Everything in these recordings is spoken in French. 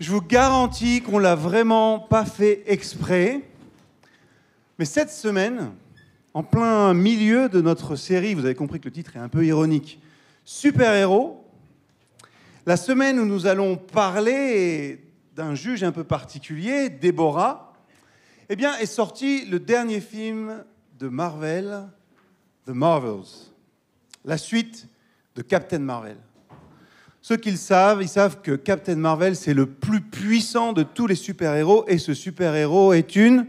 Je vous garantis qu'on l'a vraiment pas fait exprès. Mais cette semaine, en plein milieu de notre série, vous avez compris que le titre est un peu ironique, Super-héros, la semaine où nous allons parler d'un juge un peu particulier, Déborah, eh bien, est sorti le dernier film de Marvel, The Marvels, la suite de Captain Marvel. Ceux qui le savent, ils savent que Captain Marvel, c'est le plus puissant de tous les super-héros, et ce super-héros est une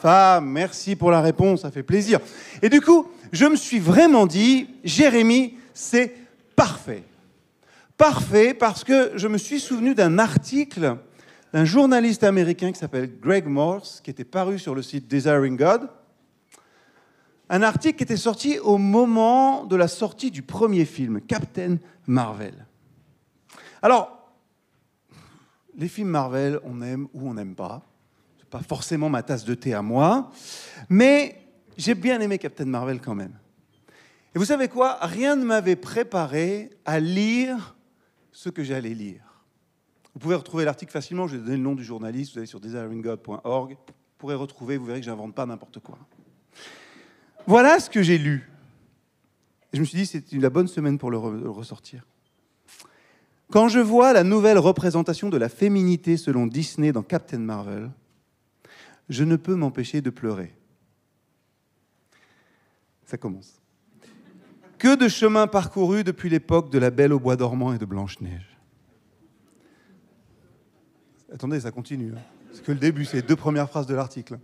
femme. Merci pour la réponse, ça fait plaisir. Et du coup, je me suis vraiment dit, Jérémy, c'est parfait. Parfait parce que je me suis souvenu d'un article d'un journaliste américain qui s'appelle Greg Morse, qui était paru sur le site Desiring God. Un article qui était sorti au moment de la sortie du premier film, Captain Marvel. Alors, les films Marvel, on aime ou on n'aime pas. C'est pas forcément ma tasse de thé à moi, mais j'ai bien aimé Captain Marvel quand même. Et vous savez quoi? Rien ne m'avait préparé à lire ce que j'allais lire. Vous pouvez retrouver l'article facilement, je vais donner le nom du journaliste, vous allez sur desiringgod.org, vous pourrez retrouver, vous verrez que j'invente pas n'importe quoi. Voilà ce que j'ai lu. Et je me suis dit, c'est la bonne semaine pour le ressortir. Quand je vois la nouvelle représentation de la féminité selon Disney dans Captain Marvel, je ne peux m'empêcher de pleurer. Ça commence. Que de chemin parcouru depuis l'époque de la Belle au bois dormant et de Blanche-Neige. Attendez, ça continue. Hein. C'est que le début, c'est les deux premières phrases de l'article.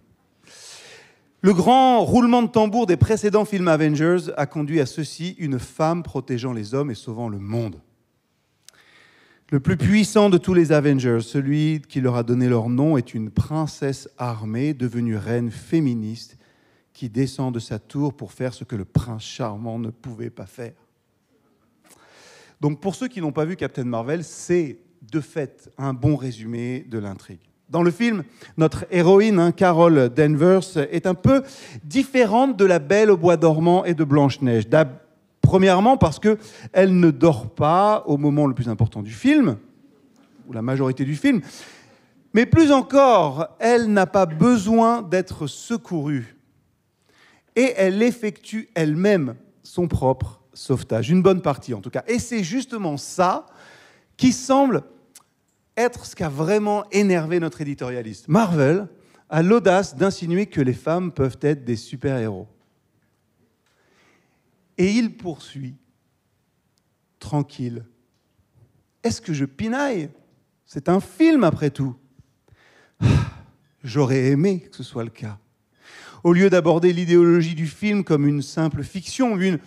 Le grand roulement de tambour des précédents films Avengers a conduit à ceci une femme protégeant les hommes et sauvant le monde. Le plus puissant de tous les Avengers, celui qui leur a donné leur nom, est une princesse armée devenue reine féministe qui descend de sa tour pour faire ce que le prince charmant ne pouvait pas faire. Donc pour ceux qui n'ont pas vu Captain Marvel, c'est de fait un bon résumé de l'intrigue. Dans le film, notre héroïne, hein, Carol Danvers, est un peu différente de la Belle au bois dormant et de Blanche-Neige. Premièrement, parce qu'elle ne dort pas au moment le plus important du film, ou la majorité du film. Mais plus encore, elle n'a pas besoin d'être secourue. Et elle effectue elle-même son propre sauvetage, une bonne partie en tout cas. Et c'est justement ça qui semble être ce qui a vraiment énervé notre éditorialiste. Marvel a l'audace d'insinuer que les femmes peuvent être des super-héros. Et il poursuit, tranquille. Est-ce que je pinaille? C'est un film après tout. J'aurais aimé que ce soit le cas. Au lieu d'aborder l'idéologie du film comme une simple fiction, une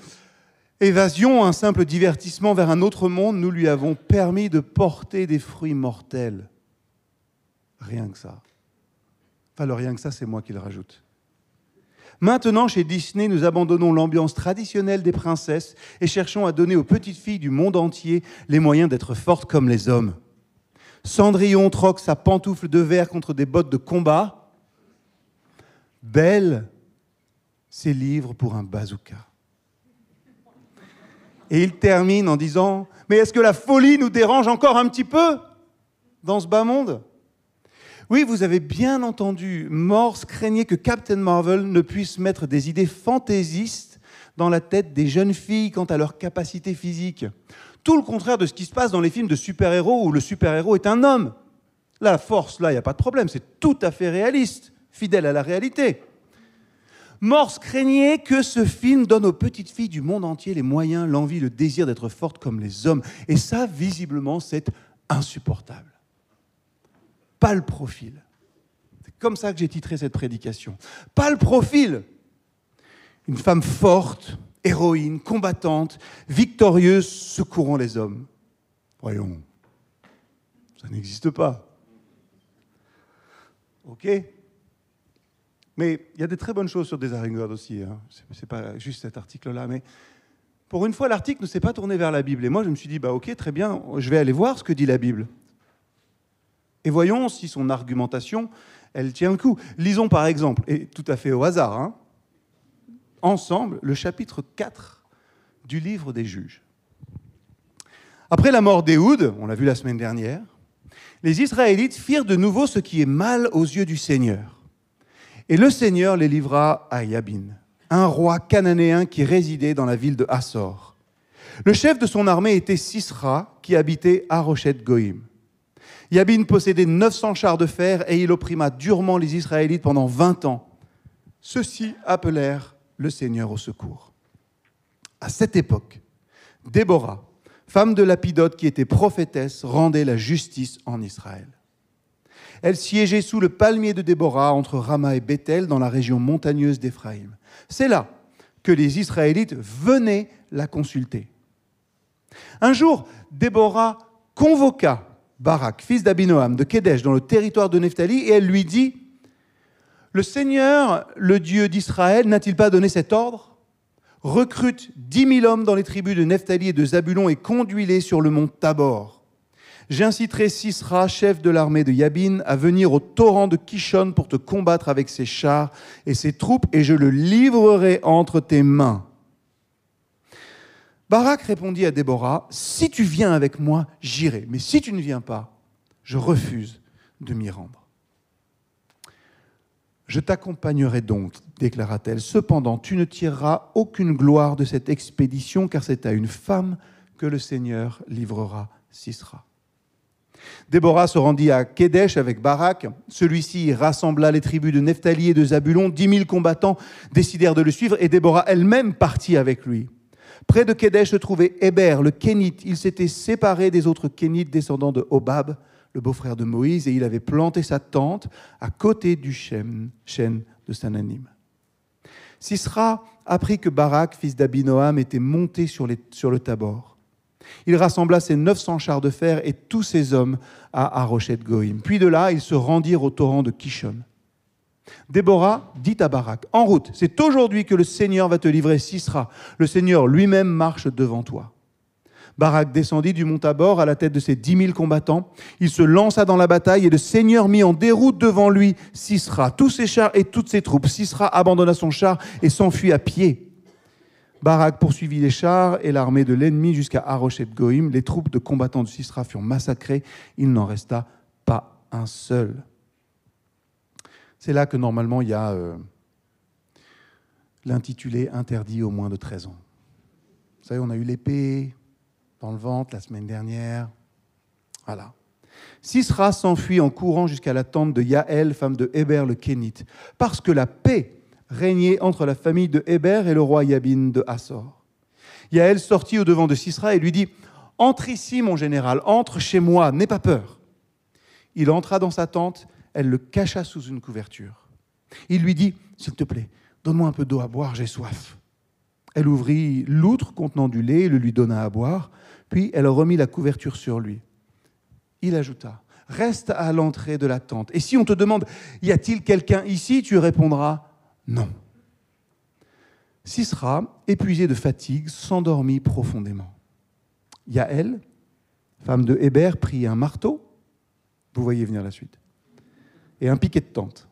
évasion, un simple divertissement vers un autre monde, nous lui avons permis de porter des fruits mortels. Rien que ça. Enfin, le rien que ça, c'est moi qui le rajoute. Maintenant, chez Disney, nous abandonnons l'ambiance traditionnelle des princesses et cherchons à donner aux petites filles du monde entier les moyens d'être fortes comme les hommes. Cendrillon troque sa pantoufle de verre contre des bottes de combat. Belle ses livres pour un bazooka. Et il termine en disant Mais est-ce que la folie nous dérange encore un petit peu dans ce bas monde? Oui, vous avez bien entendu, Morse craignait que Captain Marvel ne puisse mettre des idées fantaisistes dans la tête des jeunes filles quant à leur capacité physique. Tout le contraire de ce qui se passe dans les films de super-héros où le super-héros est un homme. La force, là, il n'y a pas de problème, c'est tout à fait réaliste, fidèle à la réalité. Morse craignait que ce film donne aux petites filles du monde entier les moyens, l'envie, le désir d'être fortes comme les hommes. Et ça, visiblement, c'est insupportable pas le profil. C'est comme ça que j'ai titré cette prédication. Pas le profil. Une femme forte, héroïne, combattante, victorieuse, secourant les hommes. Voyons, ça n'existe pas. Ok Mais il y a des très bonnes choses sur Desiring God aussi. Hein. Ce n'est pas juste cet article-là. Mais pour une fois, l'article ne s'est pas tourné vers la Bible. Et moi, je me suis dit, bah, ok, très bien, je vais aller voir ce que dit la Bible. Et voyons si son argumentation, elle tient le coup. Lisons par exemple, et tout à fait au hasard, hein, ensemble, le chapitre 4 du livre des juges. Après la mort d'Éhoud, on l'a vu la semaine dernière, les Israélites firent de nouveau ce qui est mal aux yeux du Seigneur. Et le Seigneur les livra à Yabin, un roi cananéen qui résidait dans la ville de Hassor. Le chef de son armée était Sisra, qui habitait à Rochette Goïm. Yabin possédait 900 chars de fer et il opprima durement les Israélites pendant 20 ans. Ceux-ci appelèrent le Seigneur au secours. À cette époque, Déborah, femme de Lapidote qui était prophétesse, rendait la justice en Israël. Elle siégeait sous le palmier de Déborah entre Rama et Bethel dans la région montagneuse d'Éphraïm. C'est là que les Israélites venaient la consulter. Un jour, Déborah convoqua Barak, fils d'Abinoam, de Kedesh, dans le territoire de Nephtali, et elle lui dit Le Seigneur, le Dieu d'Israël, n'a-t-il pas donné cet ordre? Recrute dix mille hommes dans les tribus de Nephtali et de Zabulon et conduis-les sur le mont Tabor. J'inciterai Sisra, chef de l'armée de Yabin, à venir au torrent de Kishon pour te combattre avec ses chars et ses troupes, et je le livrerai entre tes mains. Barak répondit à Déborah, Si tu viens avec moi, j'irai, mais si tu ne viens pas, je refuse de m'y rendre. Je t'accompagnerai donc, déclara-t-elle. Cependant, tu ne tireras aucune gloire de cette expédition, car c'est à une femme que le Seigneur livrera Sisra. Déborah se rendit à Kédesh avec Barak. Celui-ci rassembla les tribus de Nephtali et de Zabulon. Dix mille combattants décidèrent de le suivre et Déborah elle-même partit avec lui. Près de Kédesh se trouvait Héber, le Kénite. Il s'était séparé des autres Kénites descendants de Hobab, le beau-frère de Moïse, et il avait planté sa tente à côté du chêne, de Sananim. Sisra apprit que Barak, fils d'Abinoam, était monté sur, le Tabor. Il rassembla ses 900 chars de fer et tous ses hommes à Arochet Goïm. Puis de là, ils se rendirent au torrent de Kishon. Déborah dit à Barak, en route, c'est aujourd'hui que le Seigneur va te livrer Sisra. Le Seigneur lui-même marche devant toi. Barak descendit du mont Tabor à la tête de ses dix mille combattants. Il se lança dans la bataille et le Seigneur mit en déroute devant lui Sisra, tous ses chars et toutes ses troupes. Sisra abandonna son char et s'enfuit à pied. Barak poursuivit les chars et l'armée de l'ennemi jusqu'à Arochet Goïm. Les troupes de combattants de Sisra furent massacrées. Il n'en resta pas un seul. C'est là que normalement il y a euh, l'intitulé interdit au moins de 13 ans. Vous savez, on a eu l'épée dans le ventre la semaine dernière. Voilà. Sisra s'enfuit en courant jusqu'à la tente de Yaël, femme de Héber le Kénite, parce que la paix régnait entre la famille de Héber et le roi Yabin de Hassor. Yaël sortit au devant de Sisra et lui dit Entre ici, mon général, entre chez moi, n'aie pas peur. Il entra dans sa tente elle le cacha sous une couverture. Il lui dit, S'il te plaît, donne-moi un peu d'eau à boire, j'ai soif. Elle ouvrit l'outre contenant du lait et le lui donna à boire, puis elle remit la couverture sur lui. Il ajouta, Reste à l'entrée de la tente. Et si on te demande, Y a-t-il quelqu'un ici tu répondras, Non. Sisra, épuisé de fatigue, s'endormit profondément. Yaël, femme de Héber, prit un marteau. Vous voyez venir la suite et un piquet de tente.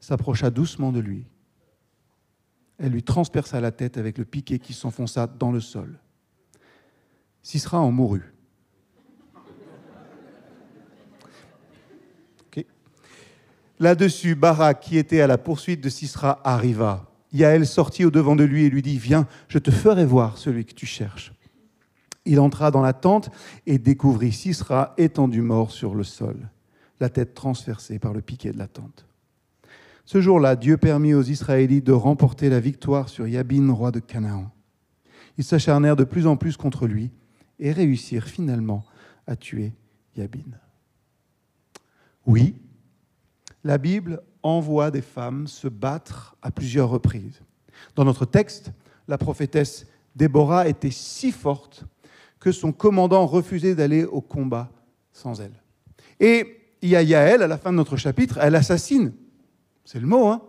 S'approcha doucement de lui. Elle lui transperça la tête avec le piquet qui s'enfonça dans le sol. Sisra en mourut. Là-dessus, Barak, qui était à la poursuite de Sisra, arriva. Yaël sortit au devant de lui et lui dit Viens, je te ferai voir celui que tu cherches. Il entra dans la tente et découvrit Sisra étendu mort sur le sol la tête transpercée par le piquet de la tente. Ce jour-là, Dieu permit aux Israélites de remporter la victoire sur Yabin, roi de Canaan. Ils s'acharnèrent de plus en plus contre lui et réussirent finalement à tuer Yabin. Oui, la Bible envoie des femmes se battre à plusieurs reprises. Dans notre texte, la prophétesse Déborah était si forte que son commandant refusait d'aller au combat sans elle. Et il y a Yaël, à la fin de notre chapitre, elle assassine, c'est le mot, hein,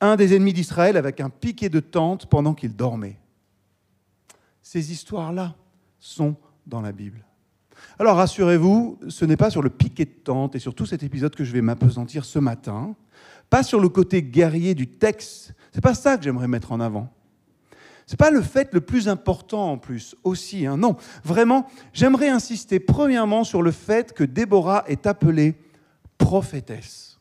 un des ennemis d'Israël avec un piquet de tente pendant qu'il dormait. Ces histoires-là sont dans la Bible. Alors rassurez-vous, ce n'est pas sur le piquet de tente et sur tout cet épisode que je vais m'apesantir ce matin, pas sur le côté guerrier du texte, c'est pas ça que j'aimerais mettre en avant. Ce n'est pas le fait le plus important en plus aussi. Hein. Non, vraiment, j'aimerais insister premièrement sur le fait que Déborah est appelée prophétesse.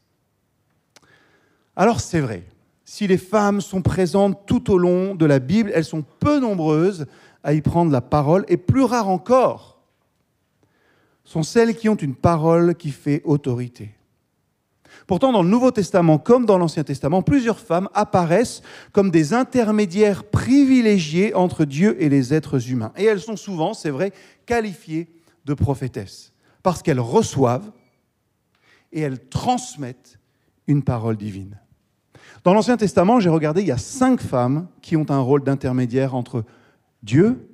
Alors c'est vrai, si les femmes sont présentes tout au long de la Bible, elles sont peu nombreuses à y prendre la parole, et plus rares encore sont celles qui ont une parole qui fait autorité. Pourtant, dans le Nouveau Testament comme dans l'Ancien Testament, plusieurs femmes apparaissent comme des intermédiaires privilégiés entre Dieu et les êtres humains. Et elles sont souvent, c'est vrai, qualifiées de prophétesses, parce qu'elles reçoivent et elles transmettent une parole divine. Dans l'Ancien Testament, j'ai regardé, il y a cinq femmes qui ont un rôle d'intermédiaire entre Dieu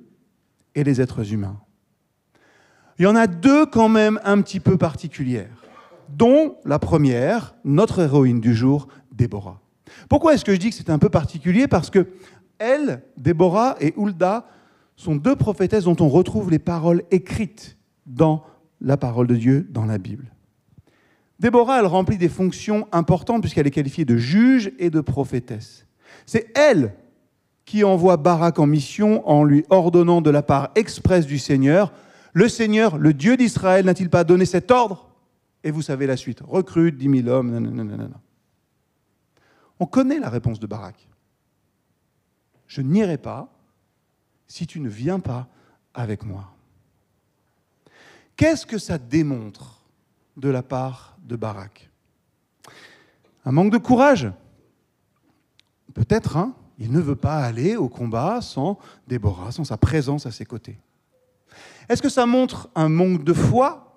et les êtres humains. Il y en a deux quand même un petit peu particulières dont la première, notre héroïne du jour, Déborah. Pourquoi est-ce que je dis que c'est un peu particulier? Parce que elle, Déborah et Hulda, sont deux prophétesses dont on retrouve les paroles écrites dans la parole de Dieu dans la Bible. Déborah, elle remplit des fonctions importantes puisqu'elle est qualifiée de juge et de prophétesse. C'est elle qui envoie Barak en mission en lui ordonnant de la part expresse du Seigneur, le Seigneur, le Dieu d'Israël, n'a-t-il pas donné cet ordre? Et vous savez la suite. Recrute 10 000 hommes. non. On connaît la réponse de Barak. Je n'irai pas si tu ne viens pas avec moi. Qu'est-ce que ça démontre de la part de Barak? Un manque de courage? Peut-être, hein il ne veut pas aller au combat sans Déborah, sans sa présence à ses côtés. Est-ce que ça montre un manque de foi?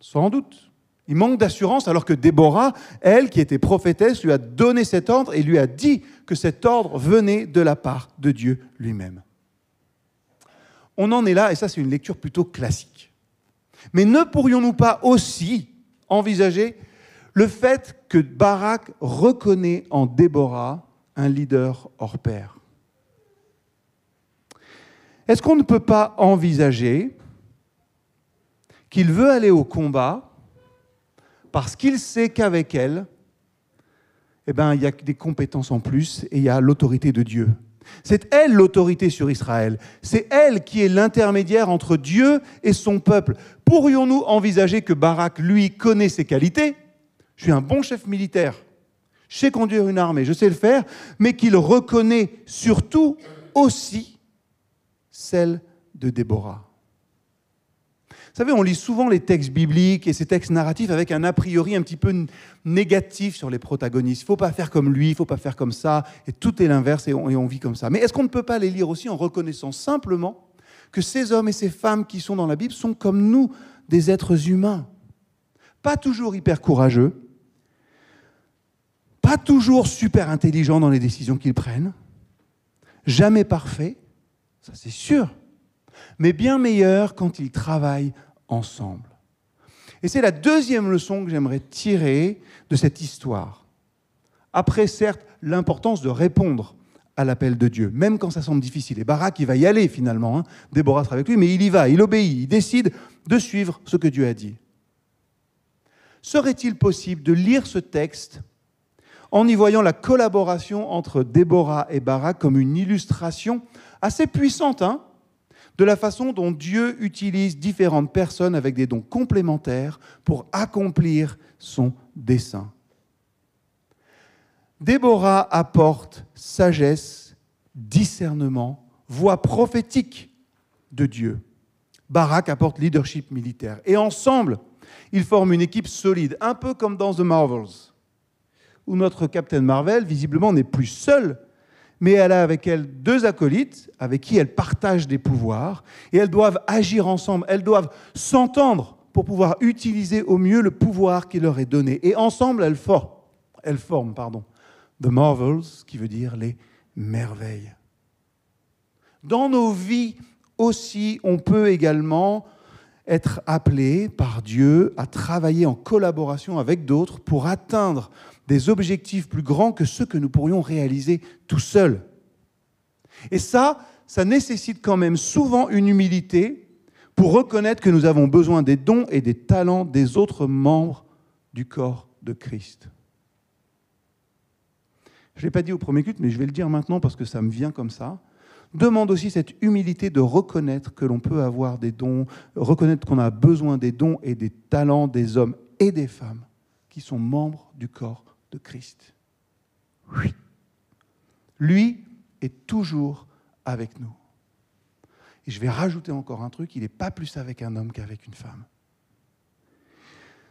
Sans doute. Il manque d'assurance alors que Déborah, elle qui était prophétesse, lui a donné cet ordre et lui a dit que cet ordre venait de la part de Dieu lui-même. On en est là, et ça c'est une lecture plutôt classique. Mais ne pourrions-nous pas aussi envisager le fait que Barak reconnaît en Déborah un leader hors pair? Est-ce qu'on ne peut pas envisager qu'il veut aller au combat parce qu'il sait qu'avec elle, eh ben, il y a des compétences en plus et il y a l'autorité de Dieu. C'est elle l'autorité sur Israël. C'est elle qui est l'intermédiaire entre Dieu et son peuple. Pourrions-nous envisager que Barak, lui, connaît ses qualités? Je suis un bon chef militaire. Je sais conduire une armée, je sais le faire, mais qu'il reconnaît surtout aussi celle de Déborah. Savez, on lit souvent les textes bibliques et ces textes narratifs avec un a priori un petit peu négatif sur les protagonistes. Il faut pas faire comme lui, il faut pas faire comme ça, et tout est l'inverse et on, vit comme ça. Mais est-ce qu'on ne peut pas les lire aussi en reconnaissant simplement que ces hommes et ces femmes qui sont dans la Bible sont comme nous, des êtres humains? Pas toujours hyper courageux, pas toujours super intelligents dans les décisions qu'ils prennent, jamais parfaits, ça c'est sûr, mais bien meilleurs quand ils travaillent ensemble. Et c'est la deuxième leçon que j'aimerais tirer de cette histoire. Après, certes, l'importance de répondre à l'appel de Dieu, même quand ça semble difficile. Et Barak, il va y aller finalement. Hein. Déborah sera avec lui, mais il y va, il obéit, il décide de suivre ce que Dieu a dit. Serait-il possible de lire ce texte en y voyant la collaboration entre Déborah et Barak comme une illustration assez puissante hein, de la façon dont Dieu utilise différentes personnes avec des dons complémentaires pour accomplir son dessein. Déborah apporte sagesse, discernement, voix prophétique de Dieu. Barak apporte leadership militaire. Et ensemble, ils forment une équipe solide, un peu comme dans The Marvels, où notre Captain Marvel, visiblement, n'est plus seul mais elle a avec elle deux acolytes avec qui elle partage des pouvoirs, et elles doivent agir ensemble, elles doivent s'entendre pour pouvoir utiliser au mieux le pouvoir qui leur est donné. Et ensemble, elles, forment, elles forment pardon, The Marvels, qui veut dire les merveilles. Dans nos vies aussi, on peut également être appelé par Dieu à travailler en collaboration avec d'autres pour atteindre des objectifs plus grands que ceux que nous pourrions réaliser tout seuls. Et ça, ça nécessite quand même souvent une humilité pour reconnaître que nous avons besoin des dons et des talents des autres membres du corps de Christ. je ne l'ai pas dit au premier culte, mais je vais le dire maintenant parce que ça me vient comme ça, demande aussi cette humilité de reconnaître que l'on peut avoir des dons, reconnaître qu'on a besoin des dons et des talents des hommes et des femmes qui sont membres du corps de Christ. Lui est toujours avec nous. Et je vais rajouter encore un truc, il n'est pas plus avec un homme qu'avec une femme.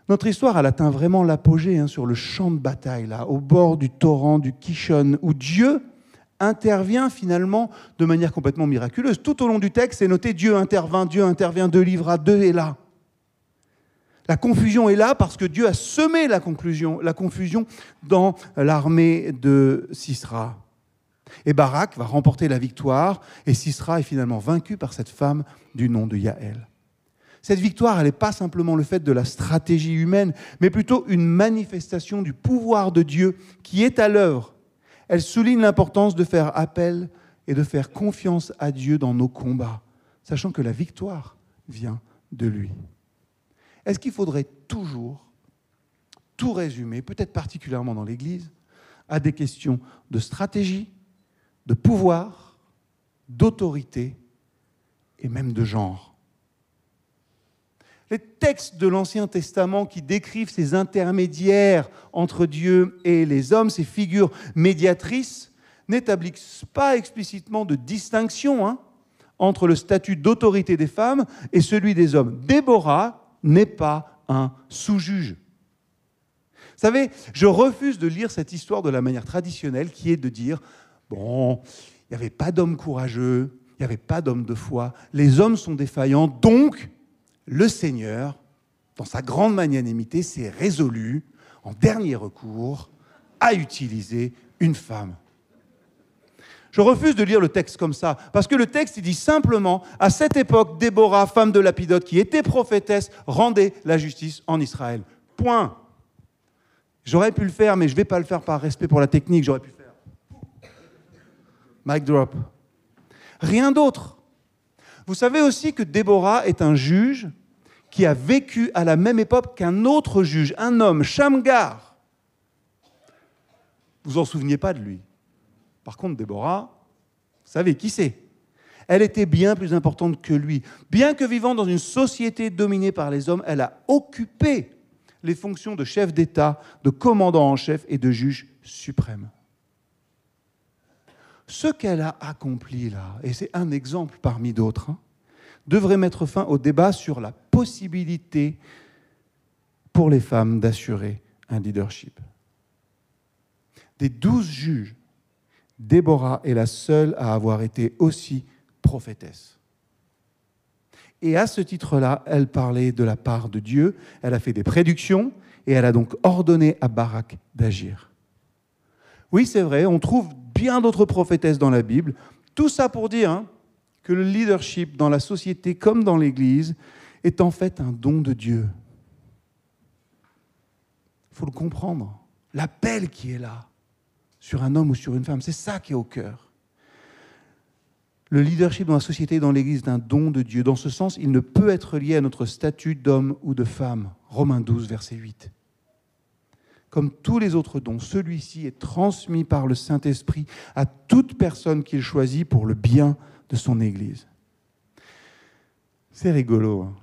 Notre histoire, elle atteint vraiment l'apogée hein, sur le champ de bataille, là, au bord du torrent du Kishon, où Dieu intervient finalement de manière complètement miraculeuse. Tout au long du texte, c'est noté Dieu intervint, Dieu intervient, deux livres à deux est là. La confusion est là parce que Dieu a semé la, confusion dans l'armée de Sisra. Et Barak va remporter la victoire et Sisra est finalement vaincu par cette femme du nom de Yaël. Cette victoire, elle n'est pas simplement le fait de la stratégie humaine, mais plutôt une manifestation du pouvoir de Dieu qui est à l'œuvre. Elle souligne l'importance de faire appel et de faire confiance à Dieu dans nos combats, sachant que la victoire vient de lui. Est-ce qu'il faudrait toujours tout résumer, peut-être particulièrement dans l'Église, à des questions de stratégie, de pouvoir, d'autorité et même de genre? Les textes de l'Ancien Testament qui décrivent ces intermédiaires entre Dieu et les hommes, ces figures médiatrices, n'établissent pas explicitement de distinction hein, entre le statut d'autorité des femmes et celui des hommes. Déborah n'est pas un sous-juge. Vous savez, je refuse de lire cette histoire de la manière traditionnelle qui est de dire, bon, il n'y avait pas d'hommes courageux, il n'y avait pas d'hommes de foi, les hommes sont défaillants, donc le Seigneur, dans sa grande magnanimité, s'est résolu, en dernier recours, à utiliser une femme. Je refuse de lire le texte comme ça, parce que le texte il dit simplement, à cette époque, Déborah, femme de Lapidote, qui était prophétesse, rendait la justice en Israël. Point. J'aurais pu le faire, mais je ne vais pas le faire par respect pour la technique, j'aurais pu le faire. Mic drop. Rien d'autre. Vous savez aussi que Déborah est un juge qui a vécu à la même époque qu'un autre juge, un homme, Shamgar. Vous en souveniez pas de lui. Par contre, Déborah, vous savez qui c'est Elle était bien plus importante que lui. Bien que vivant dans une société dominée par les hommes, elle a occupé les fonctions de chef d'État, de commandant en chef et de juge suprême ce qu'elle a accompli là, et c'est un exemple parmi d'autres, hein, devrait mettre fin au débat sur la possibilité pour les femmes d'assurer un leadership. Des douze juges, Déborah est la seule à avoir été aussi prophétesse. Et à ce titre-là, elle parlait de la part de Dieu, elle a fait des prédictions et elle a donc ordonné à Barak d'agir. Oui, c'est vrai, on trouve bien d'autres prophétesses dans la Bible. Tout ça pour dire hein, que le leadership dans la société comme dans l'Église est en fait un don de Dieu. Il faut le comprendre. L'appel qui est là, sur un homme ou sur une femme, c'est ça qui est au cœur. Le leadership dans la société et dans l'Église est un don de Dieu. Dans ce sens, il ne peut être lié à notre statut d'homme ou de femme. Romains 12, verset 8 comme tous les autres dons, celui-ci est transmis par le Saint-Esprit à toute personne qu'il choisit pour le bien de son Église. C'est rigolo. Hein.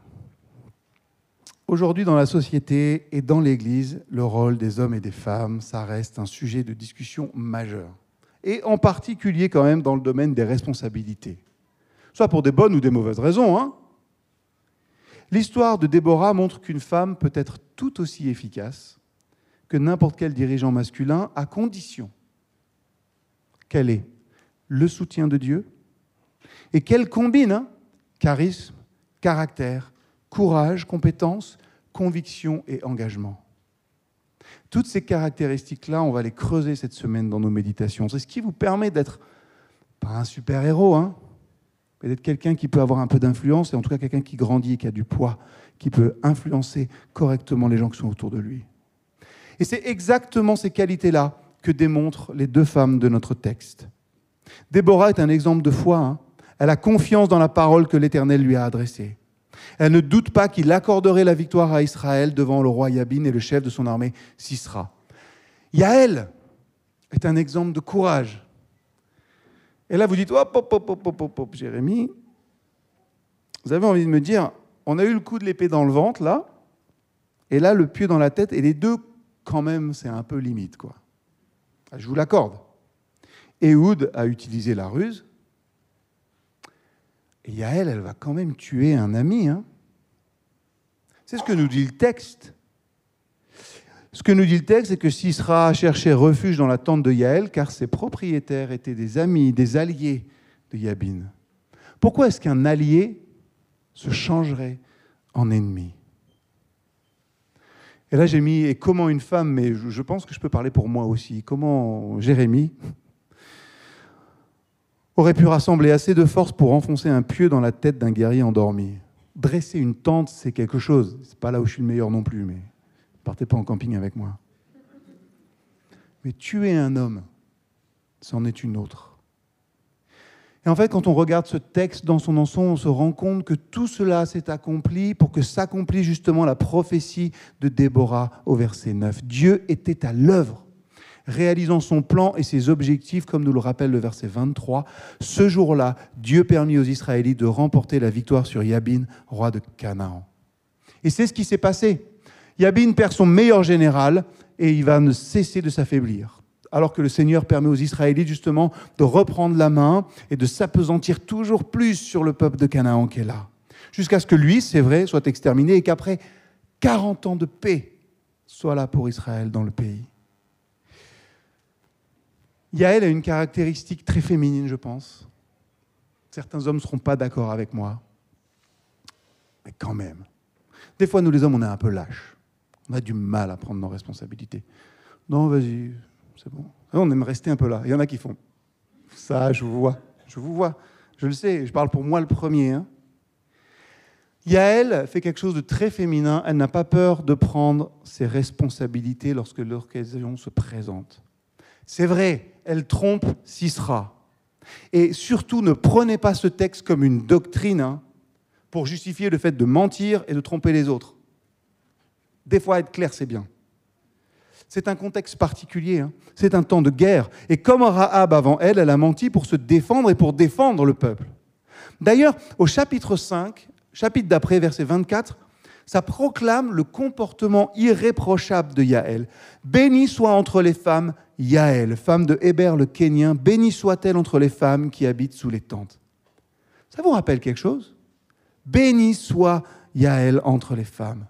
Aujourd'hui, dans la société et dans l'Église, le rôle des hommes et des femmes, ça reste un sujet de discussion majeur. Et en particulier quand même dans le domaine des responsabilités. Soit pour des bonnes ou des mauvaises raisons. Hein. L'histoire de Déborah montre qu'une femme peut être tout aussi efficace que n'importe quel dirigeant masculin, à condition qu'elle ait le soutien de Dieu et qu'elle combine hein, charisme, caractère, courage, compétence, conviction et engagement. Toutes ces caractéristiques-là, on va les creuser cette semaine dans nos méditations. C'est ce qui vous permet d'être, pas un super-héros, hein, mais d'être quelqu'un qui peut avoir un peu d'influence, et en tout cas quelqu'un qui grandit qui a du poids, qui peut influencer correctement les gens qui sont autour de lui. Et c'est exactement ces qualités-là que démontrent les deux femmes de notre texte. Déborah est un exemple de foi. Hein. Elle a confiance dans la parole que l'Éternel lui a adressée. Elle ne doute pas qu'il accorderait la victoire à Israël devant le roi Yabin et le chef de son armée, Sisra. Yaël, est un exemple de courage. Et là, vous dites, hop, hop, hop, hop, hop, hop, Jérémie, vous avez envie de me dire, on a eu le coup de l'épée dans le ventre, là, et là, le pied dans la tête, et les deux, quand même, c'est un peu limite, quoi. Je vous l'accorde. Ehud a utilisé la ruse, et Yael, elle va quand même tuer un ami. Hein. C'est ce que nous dit le texte. Ce que nous dit le texte, c'est que Sisra cherchait refuge dans la tente de Yaël, car ses propriétaires étaient des amis, des alliés de Yabin. Pourquoi est-ce qu'un allié se changerait en ennemi? Et là, j'ai mis et comment une femme, mais je pense que je peux parler pour moi aussi, comment Jérémie aurait pu rassembler assez de force pour enfoncer un pieu dans la tête d'un guerrier endormi. Dresser une tente, c'est quelque chose. C'est pas là où je suis le meilleur non plus, mais partez pas en camping avec moi. Mais tuer un homme, c'en est une autre. Et en fait, quand on regarde ce texte dans son ensemble, on se rend compte que tout cela s'est accompli pour que s'accomplisse justement la prophétie de Déborah au verset 9. Dieu était à l'œuvre, réalisant son plan et ses objectifs, comme nous le rappelle le verset 23. Ce jour-là, Dieu permit aux Israélites de remporter la victoire sur Yabin, roi de Canaan. Et c'est ce qui s'est passé. Yabin perd son meilleur général et il va ne cesser de s'affaiblir. Alors que le Seigneur permet aux Israélites justement de reprendre la main et de s'apesantir toujours plus sur le peuple de Canaan qui est là. Jusqu'à ce que lui, c'est vrai, soit exterminé et qu'après 40 ans de paix soit là pour Israël dans le pays. Yael a une caractéristique très féminine, je pense. Certains hommes ne seront pas d'accord avec moi. Mais quand même. Des fois, nous les hommes, on est un peu lâches. On a du mal à prendre nos responsabilités. Non, vas-y, c'est bon. On aime rester un peu là. Il y en a qui font. Ça, je vous vois. Je vous vois. Je le sais, je parle pour moi le premier. Hein. Yael fait quelque chose de très féminin. Elle n'a pas peur de prendre ses responsabilités lorsque l'occasion se présente. C'est vrai, elle trompe Sisra. Et surtout, ne prenez pas ce texte comme une doctrine hein, pour justifier le fait de mentir et de tromper les autres. Des fois, être clair, c'est bien. C'est un contexte particulier, hein. c'est un temps de guerre. Et comme Rahab avant elle, elle a menti pour se défendre et pour défendre le peuple. D'ailleurs, au chapitre 5, chapitre d'après, verset 24, ça proclame le comportement irréprochable de Yaël. Béni soit entre les femmes Yaël, femme de Héber le Kénien, béni soit-elle entre les femmes qui habitent sous les tentes. Ça vous rappelle quelque chose? Béni soit Yaël entre les femmes.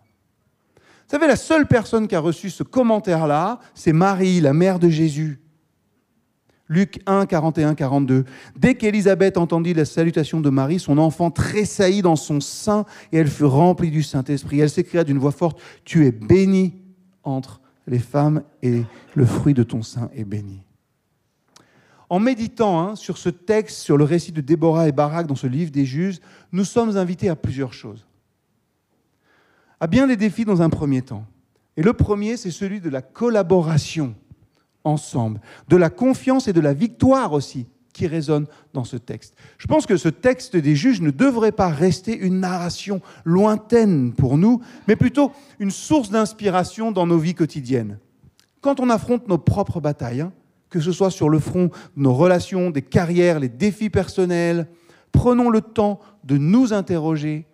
Vous savez, la seule personne qui a reçu ce commentaire-là, c'est Marie, la mère de Jésus. Luc 1, 41, 42. Dès qu'Élisabeth entendit la salutation de Marie, son enfant tressaillit dans son sein et elle fut remplie du Saint-Esprit. Elle s'écria d'une voix forte, Tu es bénie entre les femmes et le fruit de ton sein est béni. En méditant hein, sur ce texte, sur le récit de Déborah et Barak dans ce livre des juges, nous sommes invités à plusieurs choses. À bien des défis dans un premier temps. Et le premier, c'est celui de la collaboration ensemble, de la confiance et de la victoire aussi qui résonne dans ce texte. Je pense que ce texte des juges ne devrait pas rester une narration lointaine pour nous, mais plutôt une source d'inspiration dans nos vies quotidiennes. Quand on affronte nos propres batailles, hein, que ce soit sur le front de nos relations, des carrières, les défis personnels, prenons le temps de nous interroger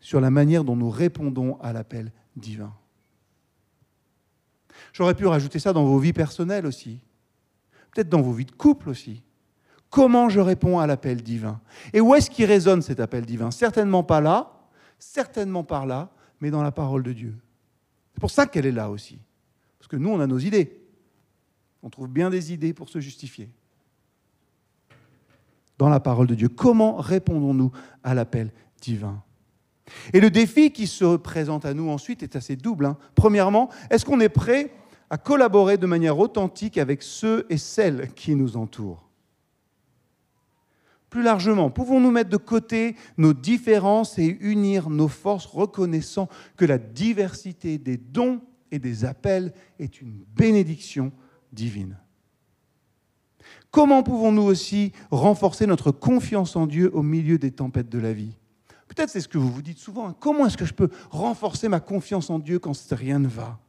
sur la manière dont nous répondons à l'appel divin. J'aurais pu rajouter ça dans vos vies personnelles aussi, peut-être dans vos vies de couple aussi. Comment je réponds à l'appel divin? Et où est-ce qu'il résonne cet appel divin? Certainement pas là, certainement par là, mais dans la parole de Dieu. C'est pour ça qu'elle est là aussi. Parce que nous, on a nos idées. On trouve bien des idées pour se justifier. Dans la parole de Dieu, comment répondons-nous à l'appel divin? Et le défi qui se présente à nous ensuite est assez double. Hein. Premièrement, est-ce qu'on est prêt à collaborer de manière authentique avec ceux et celles qui nous entourent? Plus largement, pouvons-nous mettre de côté nos différences et unir nos forces, reconnaissant que la diversité des dons et des appels est une bénédiction divine? Comment pouvons-nous aussi renforcer notre confiance en Dieu au milieu des tempêtes de la vie? Peut-être c'est ce que vous vous dites souvent. Hein. Comment est-ce que je peux renforcer ma confiance en Dieu quand rien ne va?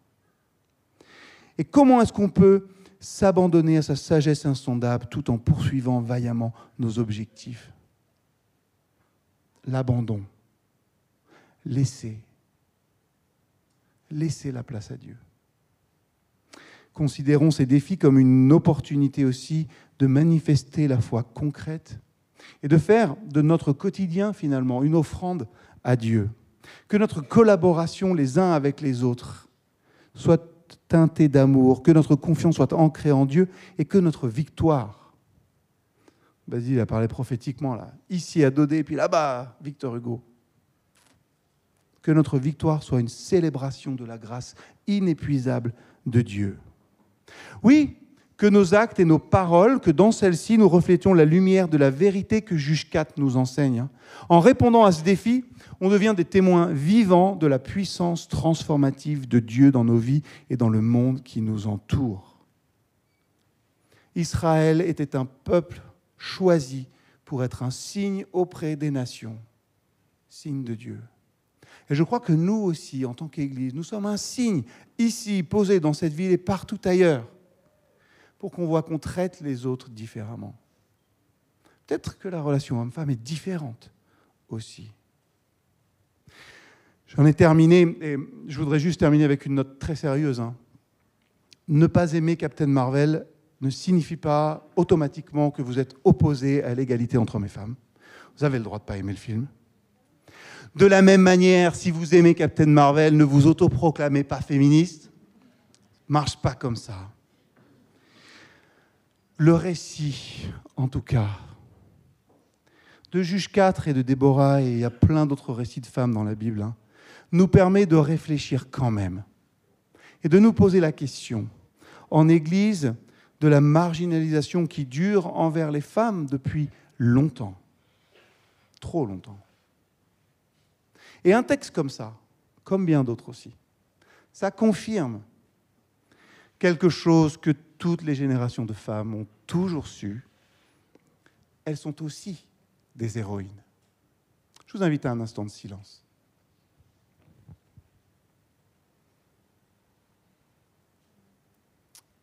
Et comment est-ce qu'on peut s'abandonner à sa sagesse insondable tout en poursuivant vaillamment nos objectifs. L'abandon. Laisser. Laisser la place à Dieu. Considérons ces défis comme une opportunité aussi de manifester la foi concrète et de faire de notre quotidien finalement une offrande à Dieu. Que notre collaboration les uns avec les autres soit teintée d'amour, que notre confiance soit ancrée en Dieu et que notre victoire, Basile a parlé prophétiquement là, ici à Dodé, puis là-bas, Victor Hugo, que notre victoire soit une célébration de la grâce inépuisable de Dieu. Oui, que nos actes et nos paroles, que dans celles-ci nous reflétions la lumière de la vérité que Juge 4 nous enseigne. En répondant à ce défi, on devient des témoins vivants de la puissance transformative de Dieu dans nos vies et dans le monde qui nous entoure. Israël était un peuple choisi pour être un signe auprès des nations, signe de Dieu. Et je crois que nous aussi, en tant qu'Église, nous sommes un signe ici, posé dans cette ville et partout ailleurs pour qu'on voit qu'on traite les autres différemment. Peut-être que la relation homme-femme est différente aussi. J'en ai terminé, et je voudrais juste terminer avec une note très sérieuse. Hein. Ne pas aimer Captain Marvel ne signifie pas automatiquement que vous êtes opposé à l'égalité entre hommes et femmes. Vous avez le droit de ne pas aimer le film. De la même manière, si vous aimez Captain Marvel, ne vous autoproclamez pas féministe. Marche pas comme ça le récit, en tout cas, de Juge 4 et de Déborah, et il y a plein d'autres récits de femmes dans la Bible, hein, nous permet de réfléchir quand même et de nous poser la question, en Église, de la marginalisation qui dure envers les femmes depuis longtemps, trop longtemps. Et un texte comme ça, comme bien d'autres aussi, ça confirme quelque chose que toutes les générations de femmes ont toujours su, elles sont aussi des héroïnes. Je vous invite à un instant de silence.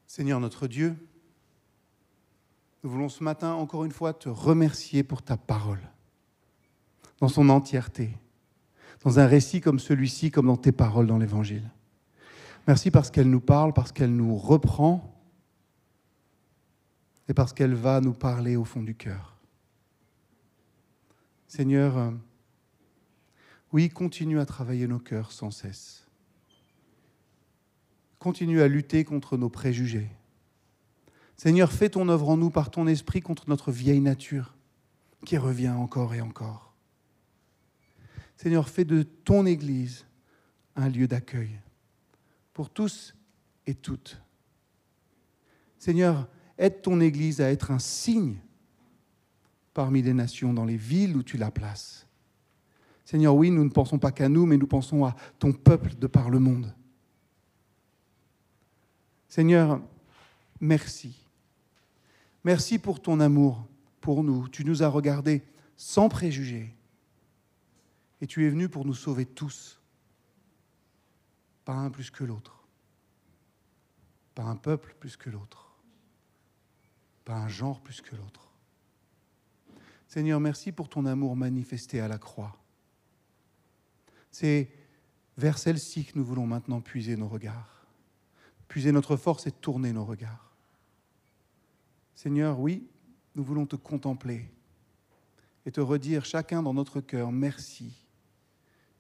Seigneur notre Dieu, nous voulons ce matin encore une fois te remercier pour ta parole, dans son entièreté, dans un récit comme celui-ci, comme dans tes paroles dans l'Évangile. Merci parce qu'elle nous parle, parce qu'elle nous reprend parce qu'elle va nous parler au fond du cœur. Seigneur, euh, oui, continue à travailler nos cœurs sans cesse. Continue à lutter contre nos préjugés. Seigneur, fais ton œuvre en nous par ton esprit contre notre vieille nature qui revient encore et encore. Seigneur, fais de ton Église un lieu d'accueil pour tous et toutes. Seigneur, aide ton Église à être un signe parmi les nations, dans les villes où tu la places. Seigneur, oui, nous ne pensons pas qu'à nous, mais nous pensons à ton peuple de par le monde. Seigneur, merci. Merci pour ton amour pour nous. Tu nous as regardés sans préjugés. Et tu es venu pour nous sauver tous pas un plus que l'autre, pas un peuple plus que l'autre, pas un genre plus que l'autre. Seigneur, merci pour ton amour manifesté à la croix. C'est vers celle-ci que nous voulons maintenant puiser nos regards, puiser notre force et tourner nos regards. Seigneur, oui, nous voulons te contempler et te redire chacun dans notre cœur merci.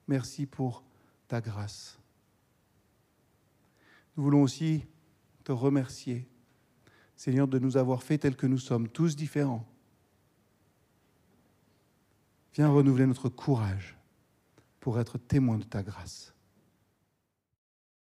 Merci pour ta grâce. Nous voulons aussi te remercier, Seigneur, de nous avoir fait tels que nous sommes, tous différents. Viens renouveler notre courage pour être témoin de ta grâce.